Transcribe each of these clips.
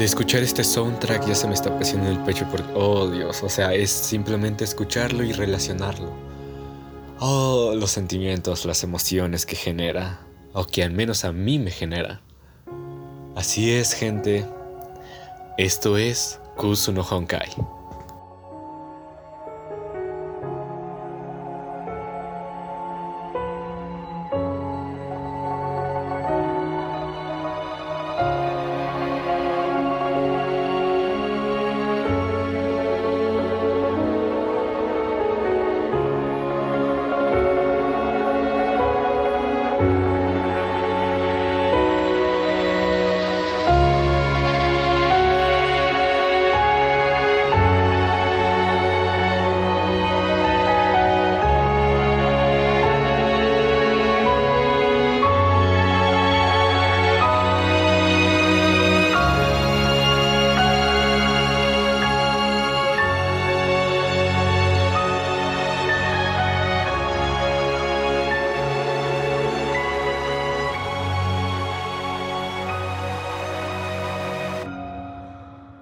De escuchar este soundtrack ya se me está en el pecho porque, oh Dios, o sea, es simplemente escucharlo y relacionarlo. Oh, los sentimientos, las emociones que genera, o que al menos a mí me genera. Así es, gente. Esto es Kusu no Honkai.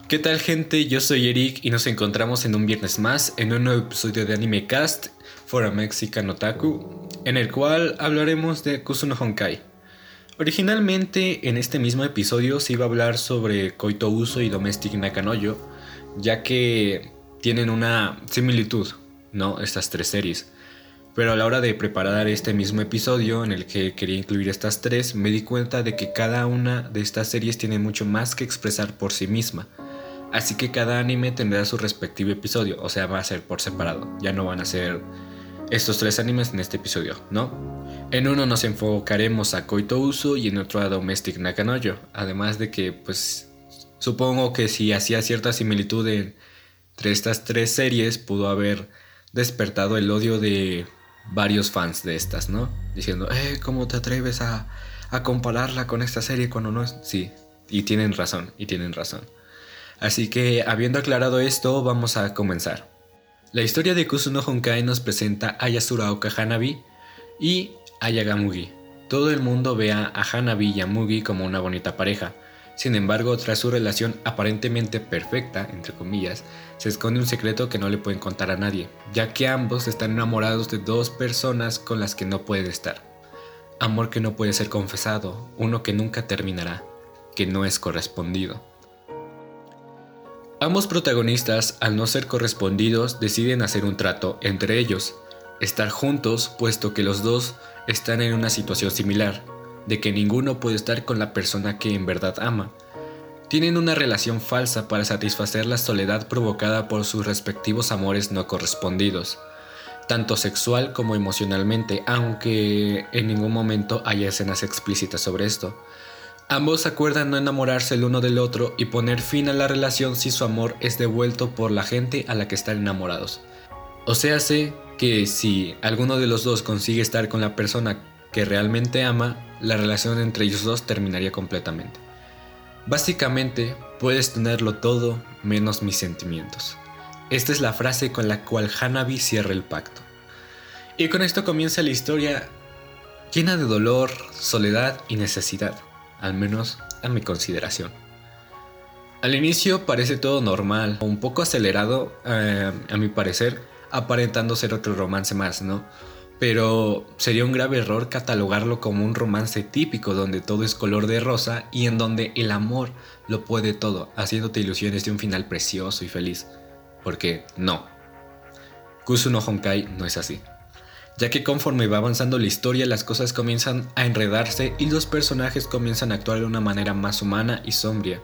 ¿Qué tal gente? Yo soy Eric y nos encontramos en un viernes más en un nuevo episodio de Anime Cast for a Mexican Otaku, en el cual hablaremos de Kusuno Honkai. Originalmente en este mismo episodio se iba a hablar sobre Koito Uso y Domestic Nakanoyo, ya que tienen una similitud, ¿no? Estas tres series. Pero a la hora de preparar este mismo episodio en el que quería incluir estas tres, me di cuenta de que cada una de estas series tiene mucho más que expresar por sí misma Así que cada anime tendrá su respectivo episodio, o sea, va a ser por separado. Ya no van a ser estos tres animes en este episodio, ¿no? En uno nos enfocaremos a Koito Uso y en otro a Domestic Nakanoyo. Además de que, pues, supongo que si hacía cierta similitud entre estas tres series, pudo haber despertado el odio de varios fans de estas, ¿no? Diciendo, eh, ¿cómo te atreves a, a compararla con esta serie cuando no es...? Sí, y tienen razón, y tienen razón. Así que, habiendo aclarado esto, vamos a comenzar. La historia de Kusuno Honkai nos presenta a Yasuraoka Hanabi y a Yagamugi. Todo el mundo ve a Hanabi y a Mugi como una bonita pareja. Sin embargo, tras su relación aparentemente perfecta, entre comillas, se esconde un secreto que no le pueden contar a nadie, ya que ambos están enamorados de dos personas con las que no pueden estar. Amor que no puede ser confesado, uno que nunca terminará, que no es correspondido. Ambos protagonistas, al no ser correspondidos, deciden hacer un trato entre ellos, estar juntos puesto que los dos están en una situación similar, de que ninguno puede estar con la persona que en verdad ama. Tienen una relación falsa para satisfacer la soledad provocada por sus respectivos amores no correspondidos, tanto sexual como emocionalmente, aunque en ningún momento haya escenas explícitas sobre esto. Ambos acuerdan no enamorarse el uno del otro y poner fin a la relación si su amor es devuelto por la gente a la que están enamorados. O sea, sé que si alguno de los dos consigue estar con la persona que realmente ama, la relación entre ellos dos terminaría completamente. Básicamente, puedes tenerlo todo menos mis sentimientos. Esta es la frase con la cual Hanabi cierra el pacto. Y con esto comienza la historia llena de dolor, soledad y necesidad al menos a mi consideración. Al inicio parece todo normal, un poco acelerado eh, a mi parecer, aparentando ser otro romance más, ¿no? Pero sería un grave error catalogarlo como un romance típico donde todo es color de rosa y en donde el amor lo puede todo, haciéndote ilusiones de un final precioso y feliz. Porque no. Kusuno Honkai no es así ya que conforme va avanzando la historia las cosas comienzan a enredarse y los personajes comienzan a actuar de una manera más humana y sombria,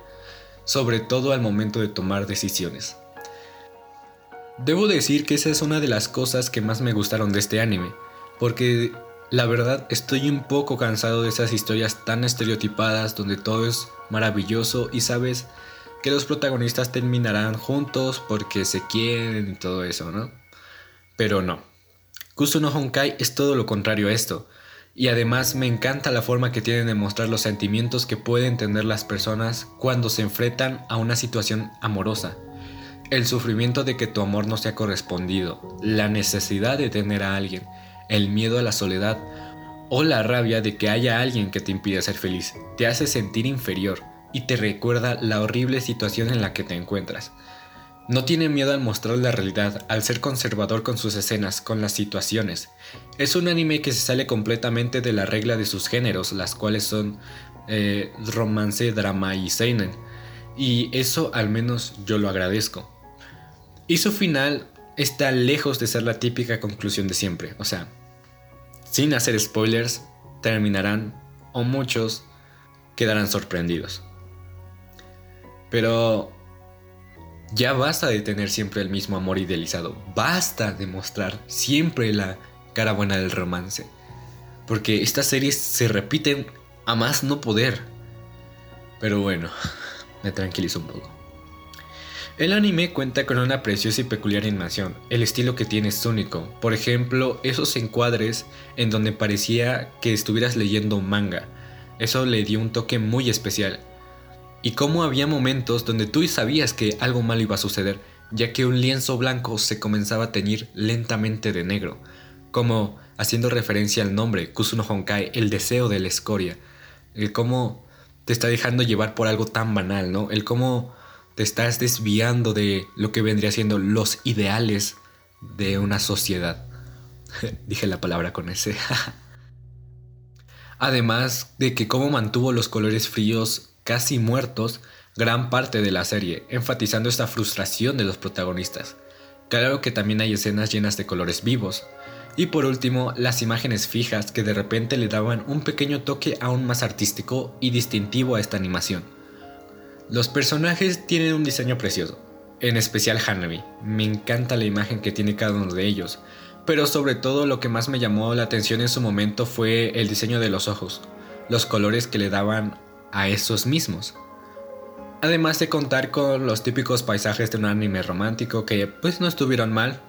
sobre todo al momento de tomar decisiones. Debo decir que esa es una de las cosas que más me gustaron de este anime, porque la verdad estoy un poco cansado de esas historias tan estereotipadas donde todo es maravilloso y sabes que los protagonistas terminarán juntos porque se quieren y todo eso, ¿no? Pero no. Kusuno Honkai es todo lo contrario a esto, y además me encanta la forma que tienen de mostrar los sentimientos que pueden tener las personas cuando se enfrentan a una situación amorosa. El sufrimiento de que tu amor no sea correspondido, la necesidad de tener a alguien, el miedo a la soledad o la rabia de que haya alguien que te impida ser feliz, te hace sentir inferior, y te recuerda la horrible situación en la que te encuentras. No tiene miedo al mostrar la realidad, al ser conservador con sus escenas, con las situaciones. Es un anime que se sale completamente de la regla de sus géneros, las cuales son eh, romance, drama y seinen. Y eso al menos yo lo agradezco. Y su final está lejos de ser la típica conclusión de siempre. O sea, sin hacer spoilers, terminarán, o muchos, quedarán sorprendidos. Pero ya basta de tener siempre el mismo amor idealizado. Basta de mostrar siempre la cara buena del romance. Porque estas series se repiten a más no poder. Pero bueno, me tranquilizo un poco. El anime cuenta con una preciosa y peculiar animación. El estilo que tiene es único. Por ejemplo, esos encuadres en donde parecía que estuvieras leyendo un manga. Eso le dio un toque muy especial y cómo había momentos donde tú sabías que algo malo iba a suceder, ya que un lienzo blanco se comenzaba a teñir lentamente de negro, como haciendo referencia al nombre Kusuno Honkai, el deseo de la escoria, el cómo te está dejando llevar por algo tan banal, ¿no? El cómo te estás desviando de lo que vendría siendo los ideales de una sociedad. Dije la palabra con ese. Además de que cómo mantuvo los colores fríos casi muertos gran parte de la serie, enfatizando esta frustración de los protagonistas. Claro que también hay escenas llenas de colores vivos. Y por último, las imágenes fijas que de repente le daban un pequeño toque aún más artístico y distintivo a esta animación. Los personajes tienen un diseño precioso, en especial Hanabi. Me encanta la imagen que tiene cada uno de ellos, pero sobre todo lo que más me llamó la atención en su momento fue el diseño de los ojos, los colores que le daban a esos mismos. Además de contar con los típicos paisajes de un anime romántico que pues no estuvieron mal,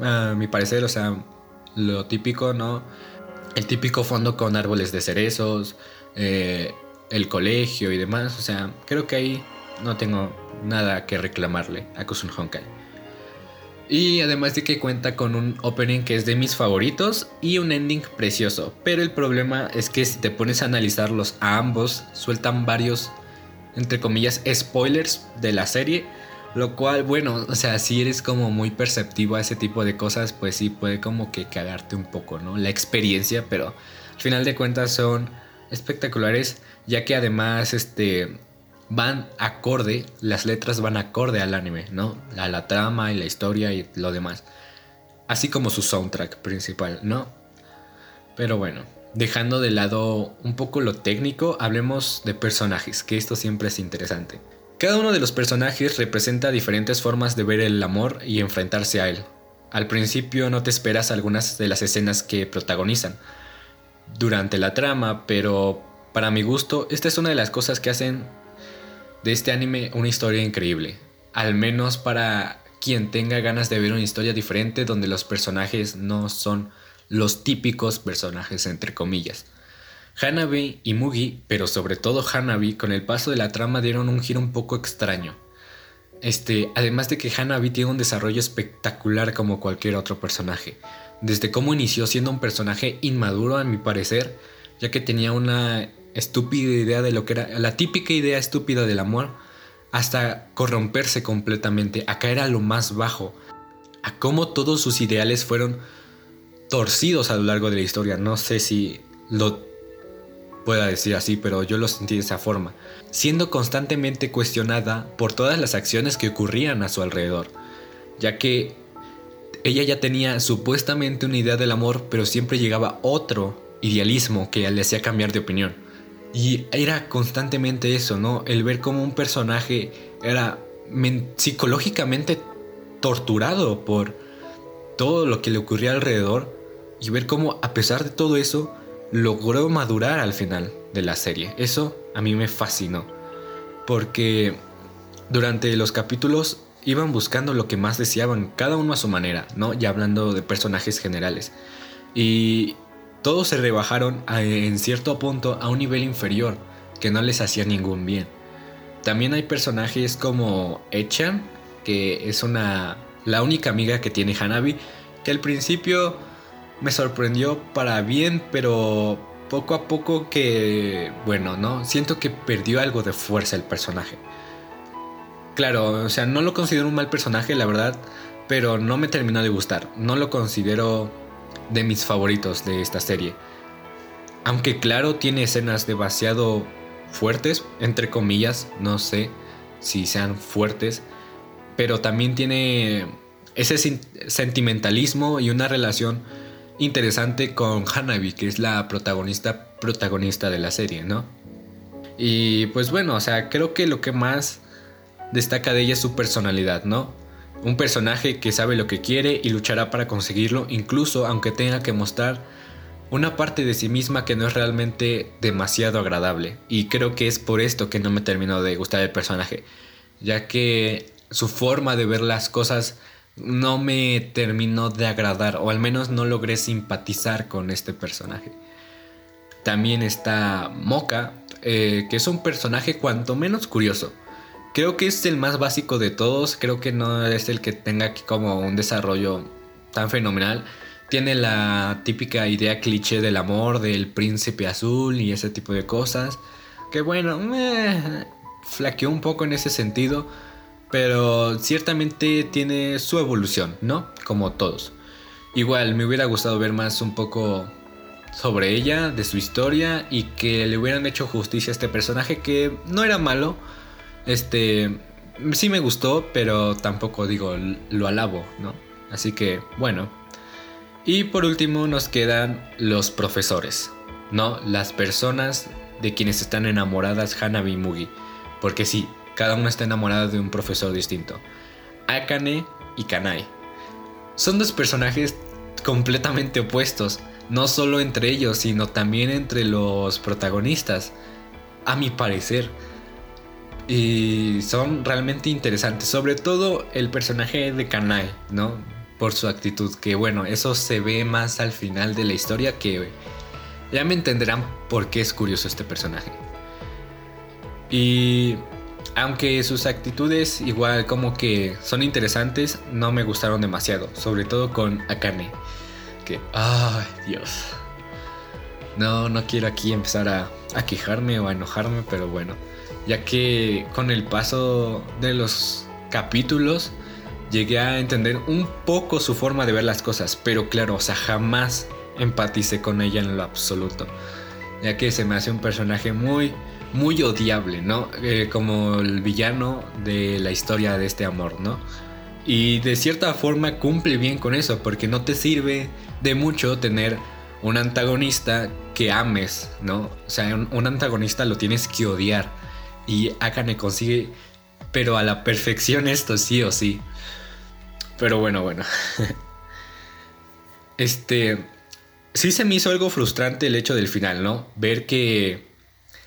a mi parecer, o sea, lo típico, ¿no? El típico fondo con árboles de cerezos, eh, el colegio y demás, o sea, creo que ahí no tengo nada que reclamarle a Kusun Honkai. Y además de que cuenta con un opening que es de mis favoritos y un ending precioso. Pero el problema es que si te pones a analizarlos a ambos, sueltan varios, entre comillas, spoilers de la serie. Lo cual, bueno, o sea, si eres como muy perceptivo a ese tipo de cosas, pues sí puede como que cagarte un poco, ¿no? La experiencia, pero al final de cuentas son espectaculares, ya que además, este, van acorde, las letras van acorde al anime, ¿no? A la trama y la historia y lo demás. Así como su soundtrack principal, ¿no? Pero bueno, dejando de lado un poco lo técnico, hablemos de personajes, que esto siempre es interesante. Cada uno de los personajes representa diferentes formas de ver el amor y enfrentarse a él. Al principio no te esperas algunas de las escenas que protagonizan durante la trama, pero para mi gusto, esta es una de las cosas que hacen de este anime una historia increíble. Al menos para quien tenga ganas de ver una historia diferente donde los personajes no son los típicos personajes entre comillas. Hanabi y Mugi, pero sobre todo Hanabi, con el paso de la trama dieron un giro un poco extraño. Este, además de que Hanabi tiene un desarrollo espectacular como cualquier otro personaje. Desde cómo inició siendo un personaje inmaduro a mi parecer, ya que tenía una estúpida idea de lo que era, la típica idea estúpida del amor, hasta corromperse completamente, a caer a lo más bajo, a cómo todos sus ideales fueron torcidos a lo largo de la historia. No sé si lo pueda decir así, pero yo lo sentí de esa forma, siendo constantemente cuestionada por todas las acciones que ocurrían a su alrededor, ya que ella ya tenía supuestamente una idea del amor, pero siempre llegaba otro idealismo que le hacía cambiar de opinión. Y era constantemente eso, ¿no? El ver cómo un personaje era psicológicamente torturado por todo lo que le ocurría alrededor y ver cómo a pesar de todo eso logró madurar al final de la serie. Eso a mí me fascinó. Porque durante los capítulos iban buscando lo que más deseaban, cada uno a su manera, ¿no? Ya hablando de personajes generales. Y todos se rebajaron en cierto punto a un nivel inferior que no les hacía ningún bien. También hay personajes como Echan, que es una la única amiga que tiene Hanabi, que al principio me sorprendió para bien, pero poco a poco que, bueno, ¿no? Siento que perdió algo de fuerza el personaje. Claro, o sea, no lo considero un mal personaje, la verdad, pero no me terminó de gustar. No lo considero de mis favoritos de esta serie. Aunque claro, tiene escenas demasiado fuertes, entre comillas, no sé si sean fuertes, pero también tiene ese sentimentalismo y una relación interesante con Hanabi, que es la protagonista protagonista de la serie, ¿no? Y pues bueno, o sea, creo que lo que más destaca de ella es su personalidad, ¿no? Un personaje que sabe lo que quiere y luchará para conseguirlo, incluso aunque tenga que mostrar una parte de sí misma que no es realmente demasiado agradable. Y creo que es por esto que no me terminó de gustar el personaje, ya que su forma de ver las cosas no me terminó de agradar, o al menos no logré simpatizar con este personaje. También está Moka, eh, que es un personaje cuanto menos curioso. Creo que es el más básico de todos, creo que no es el que tenga aquí como un desarrollo tan fenomenal. Tiene la típica idea cliché del amor, del príncipe azul y ese tipo de cosas. Que bueno, me flaqueó un poco en ese sentido pero ciertamente tiene su evolución, ¿no? Como todos. Igual me hubiera gustado ver más un poco sobre ella, de su historia y que le hubieran hecho justicia a este personaje que no era malo. Este sí me gustó, pero tampoco digo lo alabo, ¿no? Así que bueno. Y por último nos quedan los profesores, ¿no? Las personas de quienes están enamoradas Hanabi y Mugi. Porque sí, cada una está enamorada de un profesor distinto. Akane y Kanai. Son dos personajes completamente opuestos, no solo entre ellos, sino también entre los protagonistas, a mi parecer. Y son realmente interesantes, sobre todo el personaje de Kanai, ¿no? Por su actitud, que bueno, eso se ve más al final de la historia que ya me entenderán por qué es curioso este personaje. Y aunque sus actitudes igual como que son interesantes, no me gustaron demasiado, sobre todo con Akane. Que, ay Dios. No, no quiero aquí empezar a, a quejarme o a enojarme, pero bueno, ya que con el paso de los capítulos llegué a entender un poco su forma de ver las cosas, pero claro, o sea, jamás empaticé con ella en lo absoluto, ya que se me hace un personaje muy muy odiable, ¿no? Eh, como el villano de la historia de este amor, ¿no? Y de cierta forma cumple bien con eso, porque no te sirve de mucho tener un antagonista que ames, ¿no? O sea, un, antagonista lo tienes que odiar. Y Akane consigue, pero a la perfección esto sí o sí. Pero bueno, bueno. este, sí se me hizo algo frustrante el hecho del final, ¿no? Ver que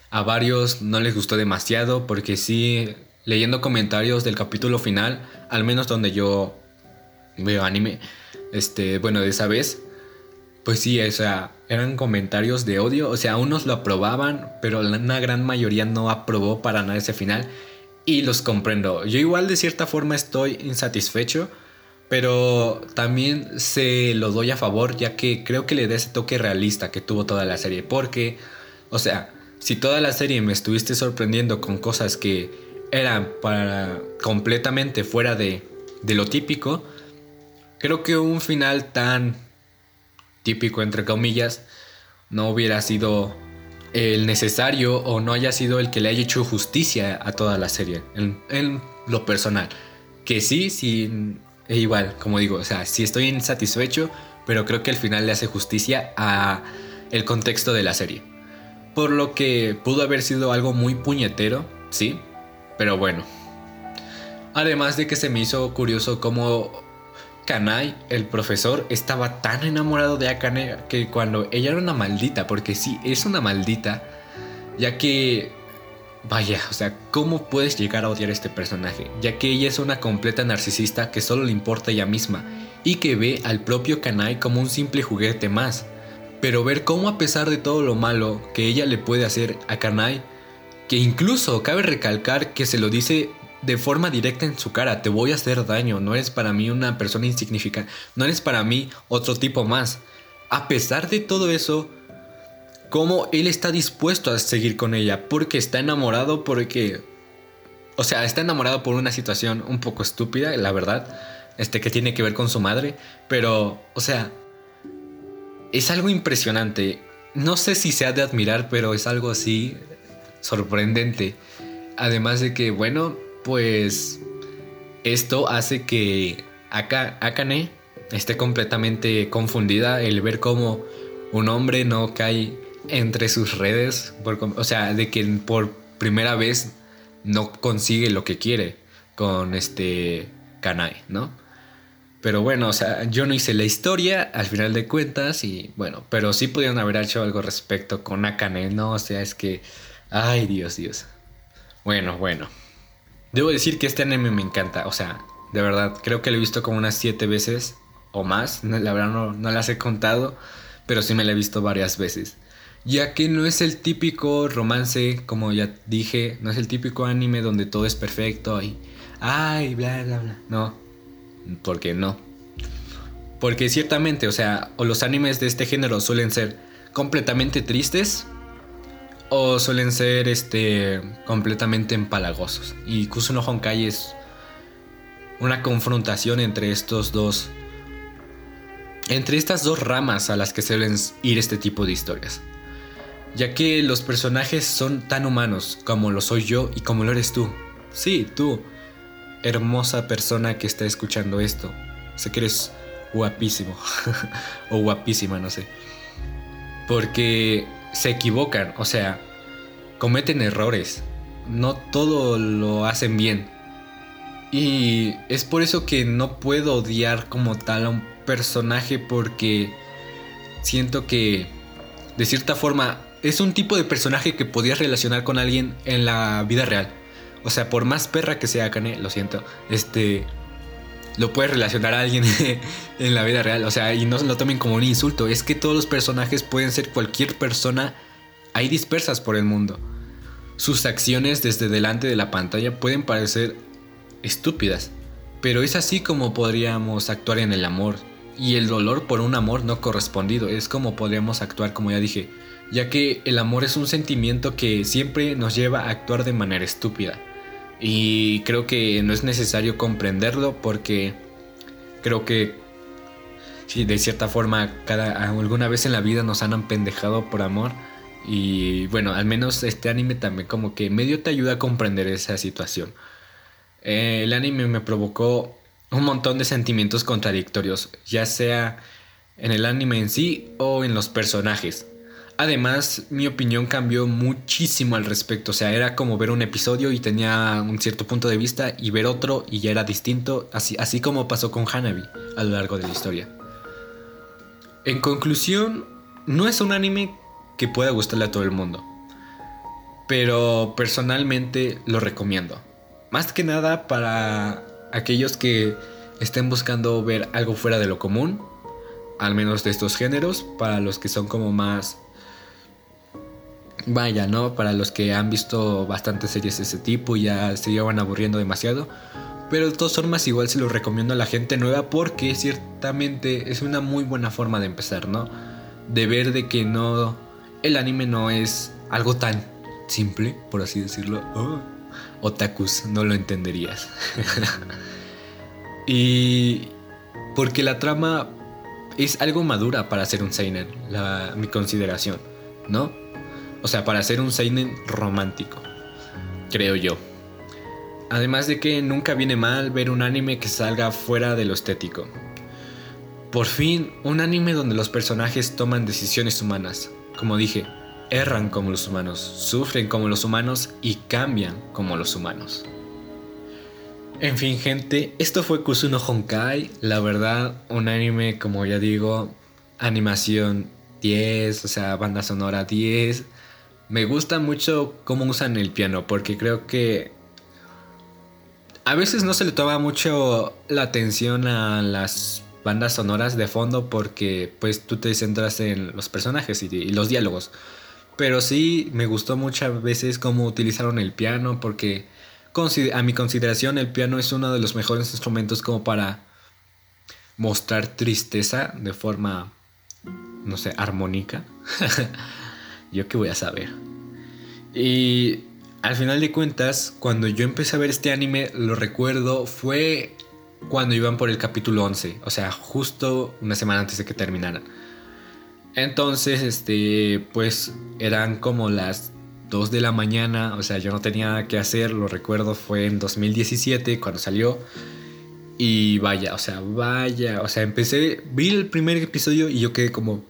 a varios no les gustó demasiado porque sí, leyendo comentarios del capítulo final, al menos donde yo veo anime, este, bueno, de esa vez, pues sí, o sea, eran comentarios de odio, o sea, unos lo aprobaban, pero una gran mayoría no aprobó para nada ese final y los comprendo. Yo igual de cierta forma estoy insatisfecho, pero también se lo doy a favor ya que creo que le da ese toque realista que tuvo toda la serie, porque, o sea, si toda la serie me estuviste sorprendiendo con cosas que eran para completamente fuera de, de lo típico, creo que un final tan típico entre comillas no hubiera sido el necesario o no haya sido el que le haya hecho justicia a toda la serie en, lo personal que sí sí e igual como digo o sea sí estoy insatisfecho pero creo que el final le hace justicia a el contexto de la serie por lo que pudo haber sido algo muy puñetero, sí, pero bueno. Además de que se me hizo curioso cómo Kanai, el profesor, estaba tan enamorado de Akane que cuando ella era una maldita, porque sí, es una maldita, ya que, vaya, o sea, ¿cómo puedes llegar a odiar a este personaje? Ya que ella es una completa narcisista que solo le importa ella misma y que ve al propio Kanai como un simple juguete más pero ver cómo a pesar de todo lo malo que ella le puede hacer a Kanai, que incluso cabe recalcar que se lo dice de forma directa en su cara, te voy a hacer daño, no eres para mí una persona insignificante, no eres para mí otro tipo más. A pesar de todo eso, cómo él está dispuesto a seguir con ella, porque está enamorado, porque... O sea, está enamorado por una situación un poco estúpida, la verdad, este que tiene que ver con su madre, pero, o sea, es algo impresionante. No sé si se ha de admirar, pero es algo así sorprendente. Además de que, bueno, pues esto hace que Akane esté completamente confundida el ver cómo un hombre no cae entre sus redes, o sea, de que por primera vez no consigue lo que quiere con este Kanai, ¿no? Pero bueno, o sea, yo no hice la historia al final de cuentas y bueno, pero sí pudieron haber hecho algo respecto con Akane, ¿no? O sea, es que, ay Dios, Dios. Bueno, bueno. Debo decir que este anime me encanta, o sea, de verdad, creo que lo he visto como unas siete veces o más, la verdad no, no las he contado, pero sí me la he visto varias veces ya que no es el típico romance, como ya dije, no es el típico anime donde todo es perfecto y ay, bla, bla, bla. No, porque no. Porque ciertamente, o sea, o los animes de este género suelen ser completamente tristes o suelen ser este completamente empalagosos. Y Kusuno Honkai es una confrontación entre estos dos entre estas dos ramas a las que suelen ir este tipo de historias ya que los personajes son tan humanos como lo soy yo y como lo eres tú. Sí, tú, hermosa persona que está escuchando esto. Sé que eres guapísimo o guapísima, no sé. Porque se equivocan, o sea, cometen errores. No todo lo hacen bien. Y es por eso que no puedo odiar como tal a un personaje porque siento que de cierta forma es un tipo de personaje que podías relacionar con alguien en la vida real. O sea, por más perra que sea Kane, lo siento, este lo puedes relacionar a alguien en la vida real, o sea, y no se lo tomen como un insulto, es que todos los personajes pueden ser cualquier persona ahí dispersas por el mundo. Sus acciones desde delante de la pantalla pueden parecer estúpidas, pero es así como podríamos actuar en el amor y el dolor por un amor no correspondido, es como podríamos actuar, como ya dije, ya que el amor es un sentimiento que siempre nos lleva a actuar de manera estúpida. Y creo que no es necesario comprenderlo porque creo que si de cierta forma cada, alguna vez en la vida nos han pendejado por amor. Y bueno, al menos este anime también como que medio te ayuda a comprender esa situación. Eh, el anime me provocó un montón de sentimientos contradictorios, ya sea en el anime en sí o en los personajes. Además, mi opinión cambió muchísimo al respecto. O sea, era como ver un episodio y tenía un cierto punto de vista y ver otro y ya era distinto, así, así como pasó con Hanabi a lo largo de la historia. En conclusión, no es un anime que pueda gustarle a todo el mundo. Pero personalmente lo recomiendo. Más que nada para aquellos que estén buscando ver algo fuera de lo común. Al menos de estos géneros. Para los que son como más vaya, ¿no? Para los que han visto bastantes series de ese tipo y ya se llevan aburriendo demasiado. Pero de todas formas igual se lo recomiendo a la gente nueva porque ciertamente es una muy buena forma de empezar, ¿no? De ver de que no... El anime no es algo tan simple, por así decirlo. Oh, otakus, no lo entenderías. y porque la trama es algo madura para ser un seinen, la, mi consideración, ¿no? O sea, para ser un seinen romántico, creo yo. Además de que nunca viene mal ver un anime que salga fuera de lo estético. Por fin, un anime donde los personajes toman decisiones humanas. Como dije, erran como los humanos, sufren como los humanos y cambian como los humanos. En fin, gente, esto fue Kusuno Honkai. La verdad, un anime, como ya digo, animación 10, o sea, banda sonora 10, me gusta mucho cómo usan el piano, porque creo que a veces no se le toma mucho la atención a las bandas sonoras de fondo porque pues tú te centras en los personajes y, los diálogos. Pero sí me gustó muchas veces cómo utilizaron el piano porque a mi consideración el piano es uno de los mejores instrumentos como para mostrar tristeza de forma, no sé, armónica. ¿Yo qué voy a saber? Y al final de cuentas, cuando yo empecé a ver este anime, lo recuerdo, fue cuando iban por el capítulo 11, o sea, justo una semana antes de que terminara. Entonces, este, pues eran como las 2 de la mañana, o sea, yo no tenía nada que hacer, lo recuerdo, fue en 2017 cuando salió. Y vaya, o sea, vaya, o sea, empecé, vi el primer episodio y yo quedé como,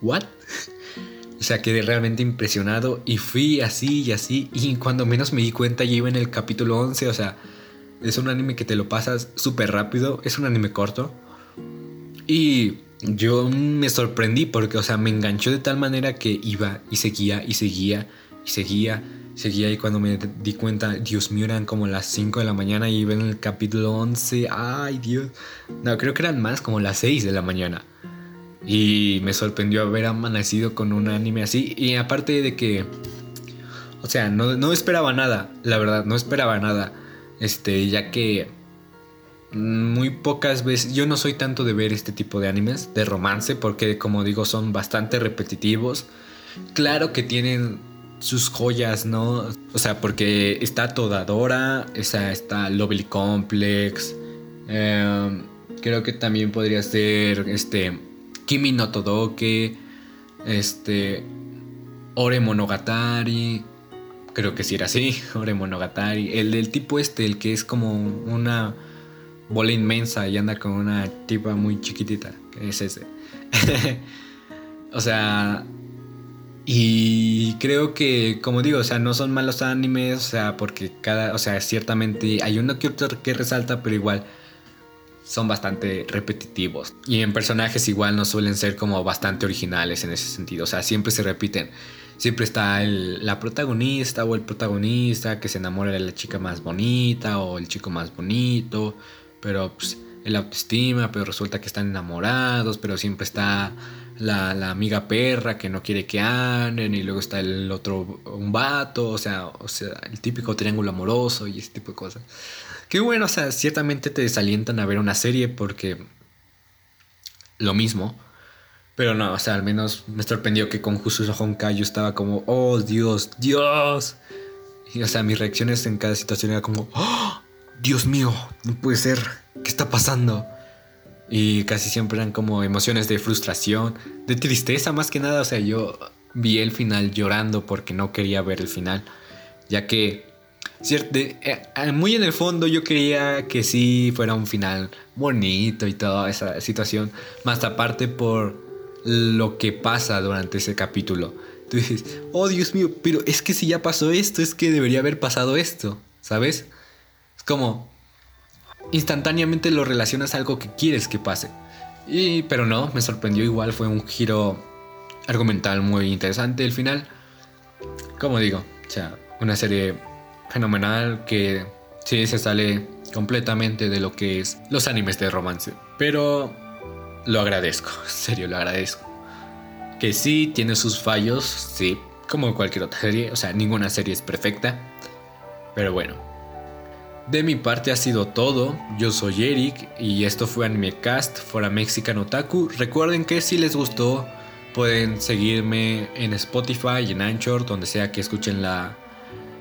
¿what? o sea, quedé realmente impresionado y fui así y así. Y cuando menos me di cuenta, ya iba en el capítulo 11, o sea, es un anime que te lo pasas súper rápido, es un anime corto. Y yo me sorprendí porque, o sea, me enganchó de tal manera que iba y seguía y seguía y seguía, seguía y cuando me di cuenta, Dios mío, eran como las 5 de la mañana y iba en el capítulo 11, ay Dios, no, creo que eran más como las 6 de la mañana. Y me sorprendió haber amanecido con un anime así. Y aparte de que, o sea, no, no esperaba nada, la verdad, no esperaba nada. Este, ya que muy pocas veces, yo no soy tanto de ver este tipo de animes de romance porque como digo son bastante repetitivos. Claro que tienen sus joyas, ¿no? O sea, porque está Todadora, esa está Lovely Complex. Em, creo que también podría ser este Kimi no Todoke, este Ore Monogatari. Creo que sí era así, Ore Monogatari. El del tipo este, el que es como una bola inmensa y anda con una tipa muy chiquitita, que es ese. o sea, y creo que, como digo, o sea, no son malos animes, o sea, porque cada, o sea, ciertamente hay uno que otro que resalta, pero igual son bastante repetitivos. Y en personajes igual no suelen ser como bastante originales en ese sentido, o sea, siempre se repiten. Siempre está la protagonista o el protagonista que se enamora de la chica más bonita o el chico más bonito, pero pues el autoestima, pero resulta que están enamorados, pero siempre está la, amiga perra que no quiere que anden y luego está el otro, un vato, o sea, o sea, el típico triángulo amoroso y ese tipo de cosas. Qué bueno, o sea, ciertamente te desalientan a ver una serie porque lo mismo. Pero no, o sea, al menos me sorprendió que con Jususo Honkai yo estaba como, oh Dios, Dios. Y o sea, mis reacciones en cada situación era como, oh, Dios mío, no puede ser, ¿qué está pasando? Y casi siempre eran como emociones de frustración, de tristeza más que nada. O sea, yo vi el final llorando porque no quería ver el final. Ya que, eh, eh, muy en el fondo yo quería que sí fuera un final bonito y toda esa situación. Más aparte por lo que pasa durante ese capítulo. Tú dices, oh Dios mío, pero es que si ya pasó esto, es que debería haber pasado esto, ¿sabes? Es como, instantáneamente lo relacionas a algo que quieres que pase. Y, pero no, me sorprendió igual, fue un giro argumental muy interesante el final. Como digo, o sea, una serie fenomenal que sí se sale completamente de lo que es los animes de romance. Pero lo agradezco, serio lo agradezco. Que sí tiene sus fallos, sí, como cualquier otra serie, o sea, ninguna serie es perfecta. Pero bueno, de mi parte ha sido todo, yo soy Eric y esto fue Animecast for a Mexican Otaku. Recuerden que si les gustó pueden seguirme en Spotify en Anchor, donde sea que escuchen la,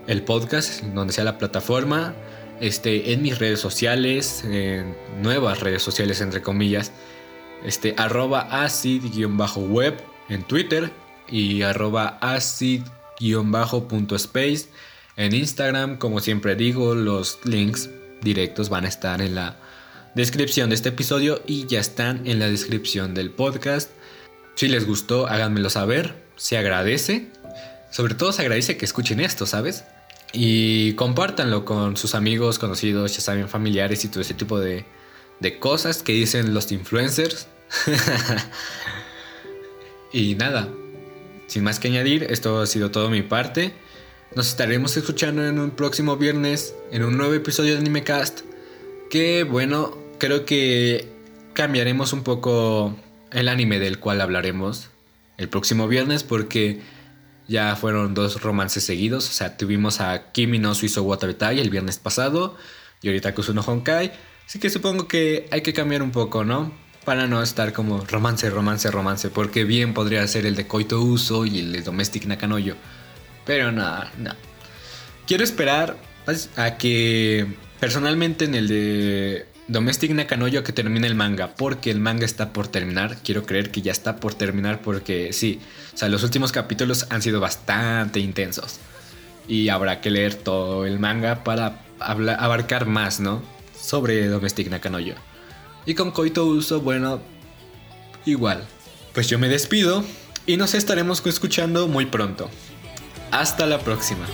el podcast, donde sea la plataforma. Este, en mis redes sociales, en nuevas redes sociales entre comillas, este, arroba acid-web en Twitter y arroba acid-space en Instagram. Como siempre digo, los links directos van a estar en la descripción de este episodio y ya están en la descripción del podcast. Si les gustó, háganmelo saber. Se agradece. Sobre todo se agradece que escuchen esto, ¿sabes? Y compártanlo con sus amigos, conocidos, ya saben, familiares y todo ese tipo de, de cosas que dicen los influencers. y nada, sin más que añadir, esto ha sido todo mi parte. Nos estaremos escuchando en un próximo viernes en un nuevo episodio de Animecast. Que bueno, creo que cambiaremos un poco el anime del cual hablaremos el próximo viernes porque ya fueron dos romances seguidos. O sea, tuvimos a Kimi no Suizo Watabetai el viernes pasado y ahorita Kusuno Honkai. Así que supongo que hay que cambiar un poco, ¿no? para no estar como romance, romance, romance, porque bien podría ser el de Koito Uso y el de Domestic Nakanoyo. Pero nada, no. Quiero esperar pues, a que personalmente en el de Domestic Nakanoyo que termine el manga, porque el manga está por terminar. Quiero creer que ya está por terminar porque sí, o sea, los últimos capítulos han sido bastante intensos. Y habrá que leer todo el manga para abarcar más, ¿no? Sobre Domestic Nakanoyo. Y con Koito Uso, bueno, igual. Pues yo me despido y nos estaremos escuchando muy pronto. Hasta la próxima.